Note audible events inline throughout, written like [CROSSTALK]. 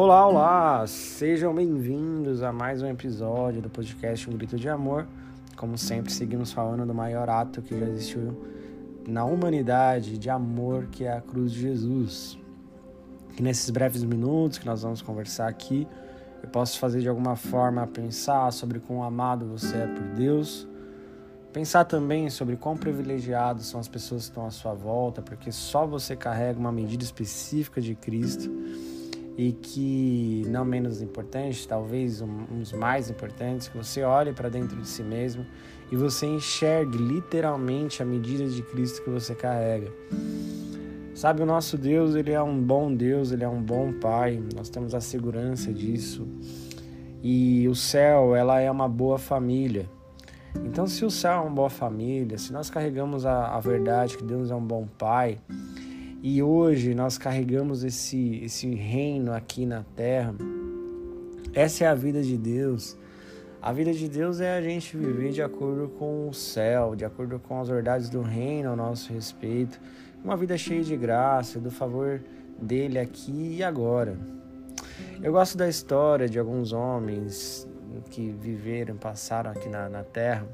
Olá, olá! Sejam bem-vindos a mais um episódio do podcast Um Grito de Amor. Como sempre, seguimos falando do maior ato que já existiu na humanidade de amor, que é a cruz de Jesus. E nesses breves minutos que nós vamos conversar aqui, eu posso fazer de alguma forma pensar sobre quão amado você é por Deus, pensar também sobre quão privilegiados são as pessoas que estão à sua volta, porque só você carrega uma medida específica de Cristo e que, não menos importante, talvez um, um dos mais importantes, que você olhe para dentro de si mesmo e você enxergue literalmente a medida de Cristo que você carrega. Sabe, o nosso Deus, ele é um bom Deus, ele é um bom Pai, nós temos a segurança disso. E o céu, ela é uma boa família. Então, se o céu é uma boa família, se nós carregamos a, a verdade que Deus é um bom Pai, e hoje nós carregamos esse, esse reino aqui na terra. Essa é a vida de Deus. A vida de Deus é a gente viver de acordo com o céu, de acordo com as verdades do reino ao nosso respeito. Uma vida cheia de graça, do favor dele aqui e agora. Eu gosto da história de alguns homens que viveram, passaram aqui na, na terra.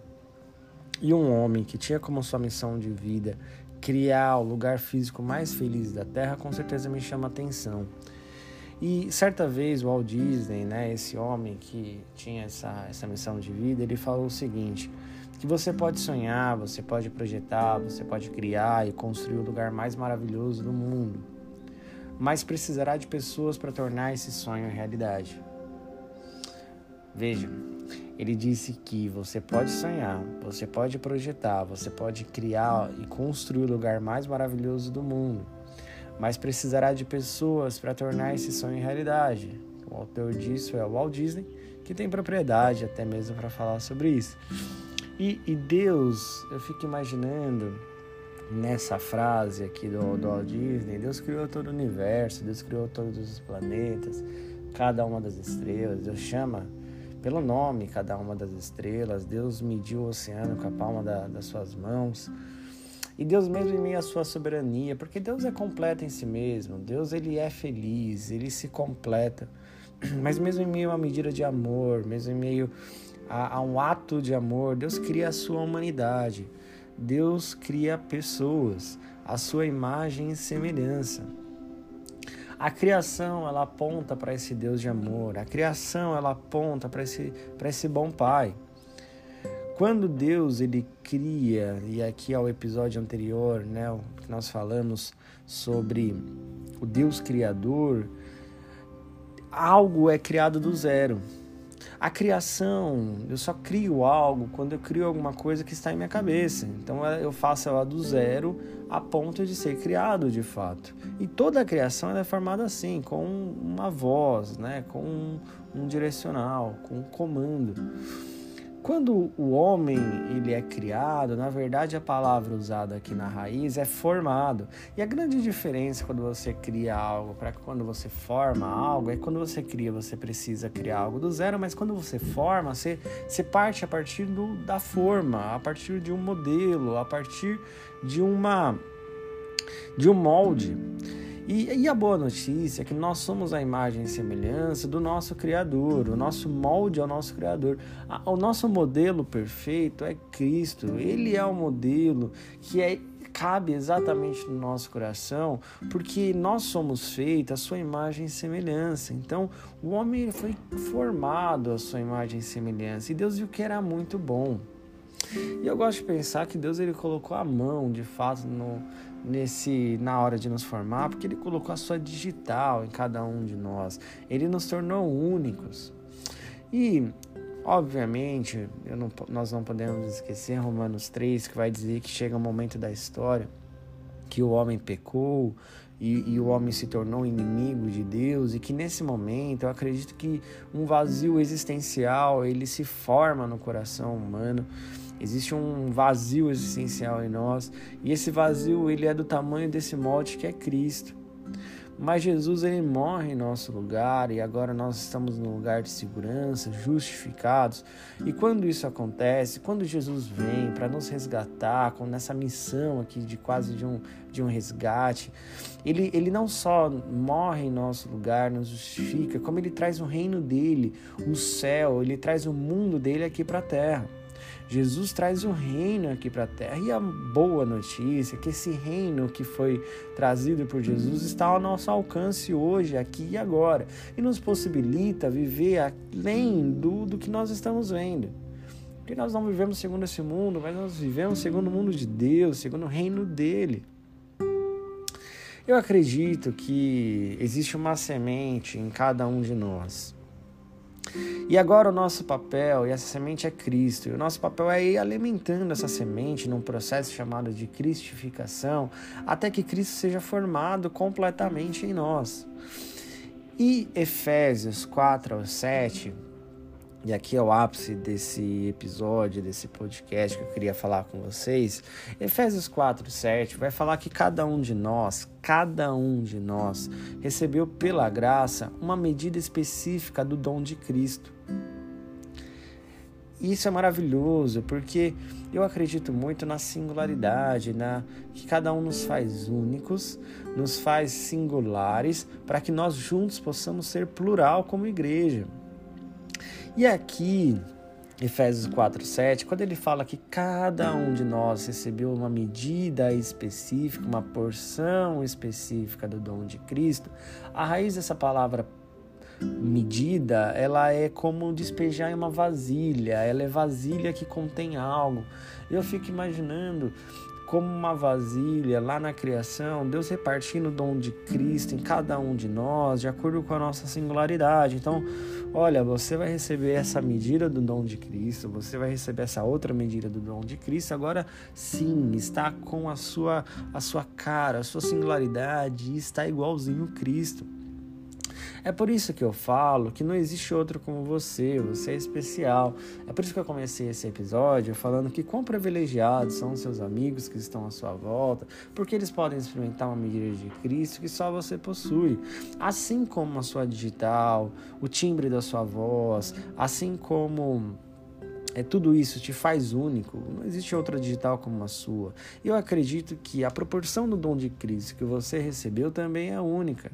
E um homem que tinha como sua missão de vida criar o lugar físico mais feliz da Terra, com certeza me chama atenção. E certa vez o Walt Disney, né, esse homem que tinha essa, essa missão de vida, ele falou o seguinte: que você pode sonhar, você pode projetar, você pode criar e construir o lugar mais maravilhoso do mundo, mas precisará de pessoas para tornar esse sonho realidade. Veja, ele disse que você pode sonhar, você pode projetar, você pode criar e construir o lugar mais maravilhoso do mundo, mas precisará de pessoas para tornar esse sonho realidade. O autor disso é o Walt Disney, que tem propriedade até mesmo para falar sobre isso. E, e, Deus, eu fico imaginando nessa frase aqui do, do Walt Disney: Deus criou todo o universo, Deus criou todos os planetas, cada uma das estrelas, Deus chama pelo nome cada uma das estrelas. Deus mediu o oceano com a palma da, das suas mãos. E Deus mesmo em meio à sua soberania, porque Deus é completo em si mesmo. Deus ele é feliz, ele se completa. [CLEARS THROAT] Mas mesmo em meio a uma medida de amor, mesmo em meio a, a um ato de amor, Deus cria a sua humanidade. Deus cria pessoas, a sua imagem e semelhança. A criação ela aponta para esse Deus de amor. A criação ela aponta para esse para esse bom Pai. Quando Deus ele cria e aqui ao episódio anterior, né, que nós falamos sobre o Deus criador, algo é criado do zero. A criação, eu só crio algo quando eu crio alguma coisa que está em minha cabeça. Então eu faço ela do zero a ponto de ser criado de fato. E toda a criação é formada assim, com uma voz, né? com um, um direcional, com um comando. Quando o homem ele é criado, na verdade a palavra usada aqui na raiz é formado. E a grande diferença quando você cria algo para quando você forma algo é quando você cria, você precisa criar algo do zero, mas quando você forma, você, você parte a partir do, da forma, a partir de um modelo, a partir de uma de um molde. E, e, a boa notícia é que nós somos a imagem e semelhança do nosso Criador, o nosso molde é o nosso Criador. O nosso modelo perfeito é Cristo, ele é o modelo que é, cabe exatamente no nosso coração, porque nós somos feitos a sua imagem e semelhança. Então, o homem foi formado a sua imagem e semelhança, e Deus viu que era muito bom. E eu gosto de pensar que Deus ele colocou a mão, de fato, no, nesse na hora de nos formar, porque ele colocou a sua digital em cada um de nós. Ele nos tornou únicos. E obviamente, não, nós não podemos esquecer Romanos 3, que vai dizer que chega um momento da história que o homem pecou e, e, o homem se tornou inimigo de Deus e que nesse momento eu acredito que um vazio existencial ele se forma no coração humano Existe um vazio existencial em nós e esse vazio ele é do tamanho desse molde que é Cristo. Mas Jesus ele morre em nosso lugar e agora nós estamos num lugar de segurança, justificados. E quando isso acontece, quando Jesus vem para nos resgatar, com nessa missão aqui de quase de um, de um resgate, ele, ele não só morre em nosso lugar, nos justifica, como ele traz o reino dele, o céu, ele traz o mundo dele aqui para a terra. Jesus traz o reino aqui para a terra. E a boa notícia é que esse reino que foi trazido por Jesus está ao nosso alcance hoje, aqui e agora, e nos possibilita viver além do, do que nós estamos vendo. Porque nós não vivemos segundo esse mundo, mas nós vivemos segundo o mundo de Deus, segundo o reino dele. Eu acredito que existe uma semente em cada um de nós. E agora o nosso papel, e essa semente é Cristo, e o nosso papel é ir alimentando essa semente num processo chamado de cristificação, até que Cristo seja formado completamente em nós. E Efésios 4 ao 7 e aqui é o ápice desse episódio, desse podcast que eu queria falar com vocês. Efésios 4, 7 vai falar que cada um de nós, cada um de nós, recebeu pela graça uma medida específica do dom de Cristo. Isso é maravilhoso, porque eu acredito muito na singularidade, na que cada um nos faz únicos, nos faz singulares, para que nós juntos possamos ser plural como igreja. E aqui, Efésios 4, 7, quando ele fala que cada um de nós recebeu uma medida específica, uma porção específica do dom de Cristo, a raiz dessa palavra medida, ela é como despejar em uma vasilha, ela é vasilha que contém algo. Eu fico imaginando como uma vasilha lá na criação, Deus repartindo o dom de Cristo em cada um de nós, de acordo com a nossa singularidade. Então, olha, você vai receber essa medida do dom de Cristo, você vai receber essa outra medida do dom de Cristo. Agora, sim, está com a sua a sua cara, a sua singularidade, está igualzinho Cristo. É por isso que eu falo que não existe outro como você, você é especial. É por isso que eu comecei esse episódio falando que quão privilegiados são os seus amigos que estão à sua volta, porque eles podem experimentar uma medida de Cristo que só você possui. Assim como a sua digital, o timbre da sua voz, assim como é tudo isso te faz único. Não existe outra digital como a sua. Eu acredito que a proporção do dom de Cristo que você recebeu também é única.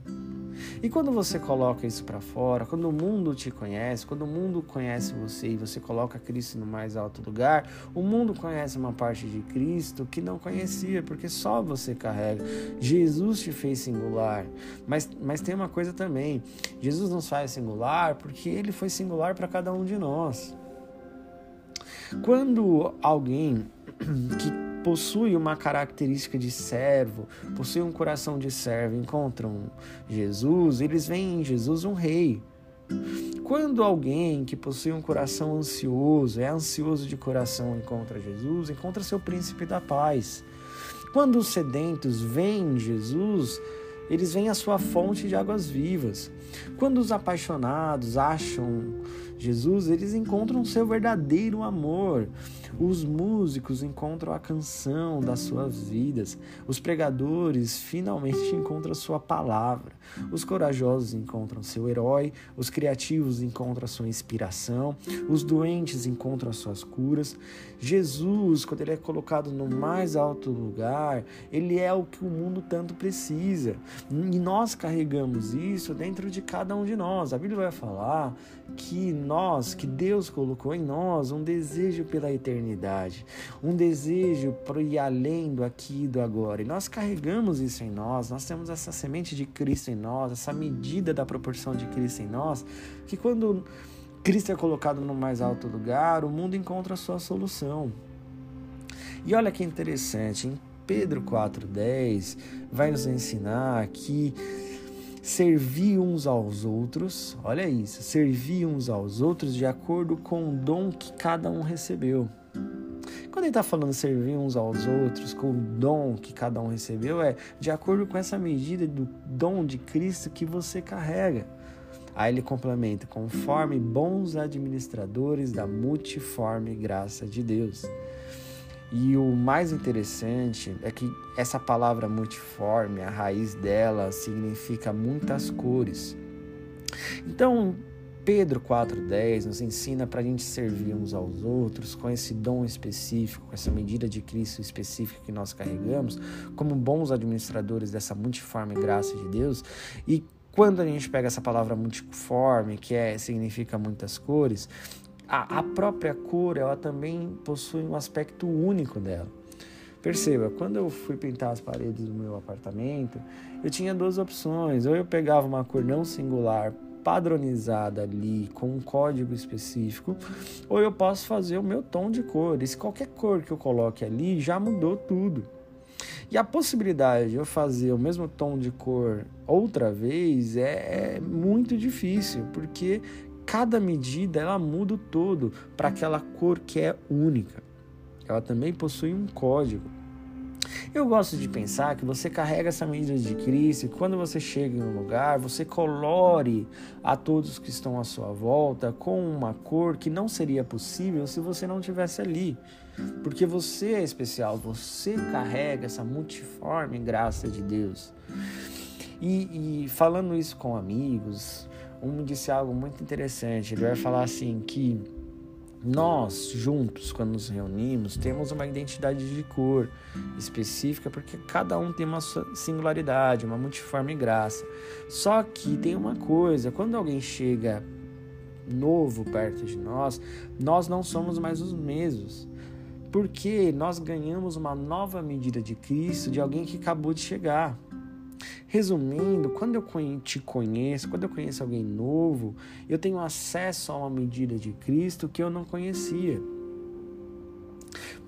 E quando você coloca isso para fora, quando o mundo te conhece, quando o mundo conhece você e você coloca Cristo no mais alto lugar, o mundo conhece uma parte de Cristo que não conhecia, porque só você carrega. Jesus te fez singular. Mas, mas tem uma coisa também: Jesus nos faz singular porque ele foi singular para cada um de nós. Quando alguém que possui uma característica de servo, possui um coração de servo, encontram Jesus, eles veem em Jesus um rei. Quando alguém que possui um coração ansioso, é ansioso de coração, encontra Jesus, encontra seu príncipe da paz. Quando os sedentos veem Jesus, eles veem a sua fonte de águas vivas. Quando os apaixonados acham Jesus, eles encontram seu verdadeiro amor. Os músicos encontram a canção das suas vidas. Os pregadores finalmente encontram sua palavra. Os corajosos encontram seu herói. Os criativos encontram sua inspiração. Os doentes encontram as suas curas. Jesus, quando ele é colocado no mais alto lugar, ele é o que o mundo tanto precisa. E nós carregamos isso dentro de cada um de nós. A Bíblia vai falar que nós, que Deus colocou em nós um desejo pela eternidade, um desejo para ir além do aqui e do agora. E nós carregamos isso em nós, nós temos essa semente de Cristo em nós, essa medida da proporção de Cristo em nós, que quando Cristo é colocado no mais alto lugar, o mundo encontra a sua solução. E olha que interessante, em Pedro 4,10 vai nos ensinar que servir uns aos outros, olha isso, servir uns aos outros de acordo com o dom que cada um recebeu. Quando ele está falando servir uns aos outros com o dom que cada um recebeu, é de acordo com essa medida do dom de Cristo que você carrega. Aí ele complementa, conforme bons administradores da multiforme graça de Deus. E o mais interessante é que essa palavra multiforme, a raiz dela significa muitas cores. Então, Pedro 4,10 nos ensina para a gente servir uns aos outros com esse dom específico, com essa medida de Cristo específica que nós carregamos, como bons administradores dessa multiforme graça de Deus. E quando a gente pega essa palavra multiforme, que é, significa muitas cores, a, a própria cor ela também possui um aspecto único dela. Perceba, quando eu fui pintar as paredes do meu apartamento, eu tinha duas opções. Ou eu pegava uma cor não singular, padronizada ali, com um código específico, ou eu posso fazer o meu tom de cor. Se qualquer cor que eu coloque ali já mudou tudo. E a possibilidade de eu fazer o mesmo tom de cor outra vez é, é muito difícil, porque cada medida ela muda todo para aquela cor que é única. Ela também possui um código. Eu gosto de pensar que você carrega essa medida de Cristo e quando você chega em um lugar, você colore a todos que estão à sua volta com uma cor que não seria possível se você não tivesse ali. Porque você é especial, você carrega essa multiforme graça de Deus. E, e falando isso com amigos, um disse algo muito interessante. Ele vai falar assim que nós juntos, quando nos reunimos, temos uma identidade de cor específica, porque cada um tem uma singularidade, uma multiforme graça. Só que tem uma coisa: quando alguém chega novo perto de nós, nós não somos mais os mesmos. Porque nós ganhamos uma nova medida de Cristo de alguém que acabou de chegar. Resumindo, quando eu te conheço, quando eu conheço alguém novo, eu tenho acesso a uma medida de Cristo que eu não conhecia.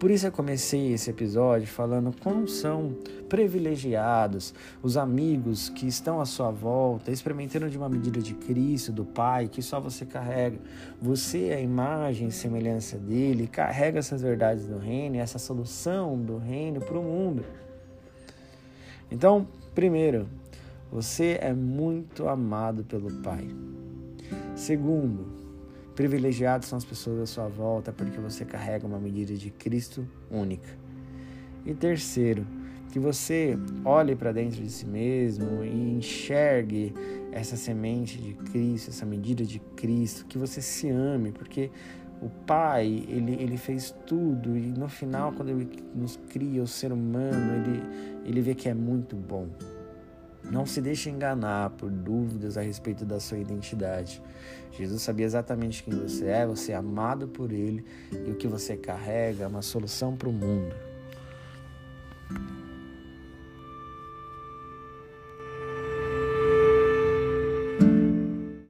Por isso eu comecei esse episódio falando como são privilegiados os amigos que estão à sua volta, experimentando de uma medida de Cristo, do Pai, que só você carrega. Você é a imagem e semelhança dele, carrega essas verdades do reino, essa solução do reino para o mundo. Então, primeiro, você é muito amado pelo Pai. Segundo, privilegiados são as pessoas à sua volta porque você carrega uma medida de Cristo única. E terceiro, que você olhe para dentro de si mesmo e enxergue essa semente de Cristo, essa medida de Cristo, que você se ame, porque o Pai, ele, ele fez tudo e no final, quando ele nos cria, o ser humano, ele, ele vê que é muito bom. Não se deixe enganar por dúvidas a respeito da sua identidade. Jesus sabia exatamente quem você é, você é amado por Ele e o que você carrega é uma solução para o mundo.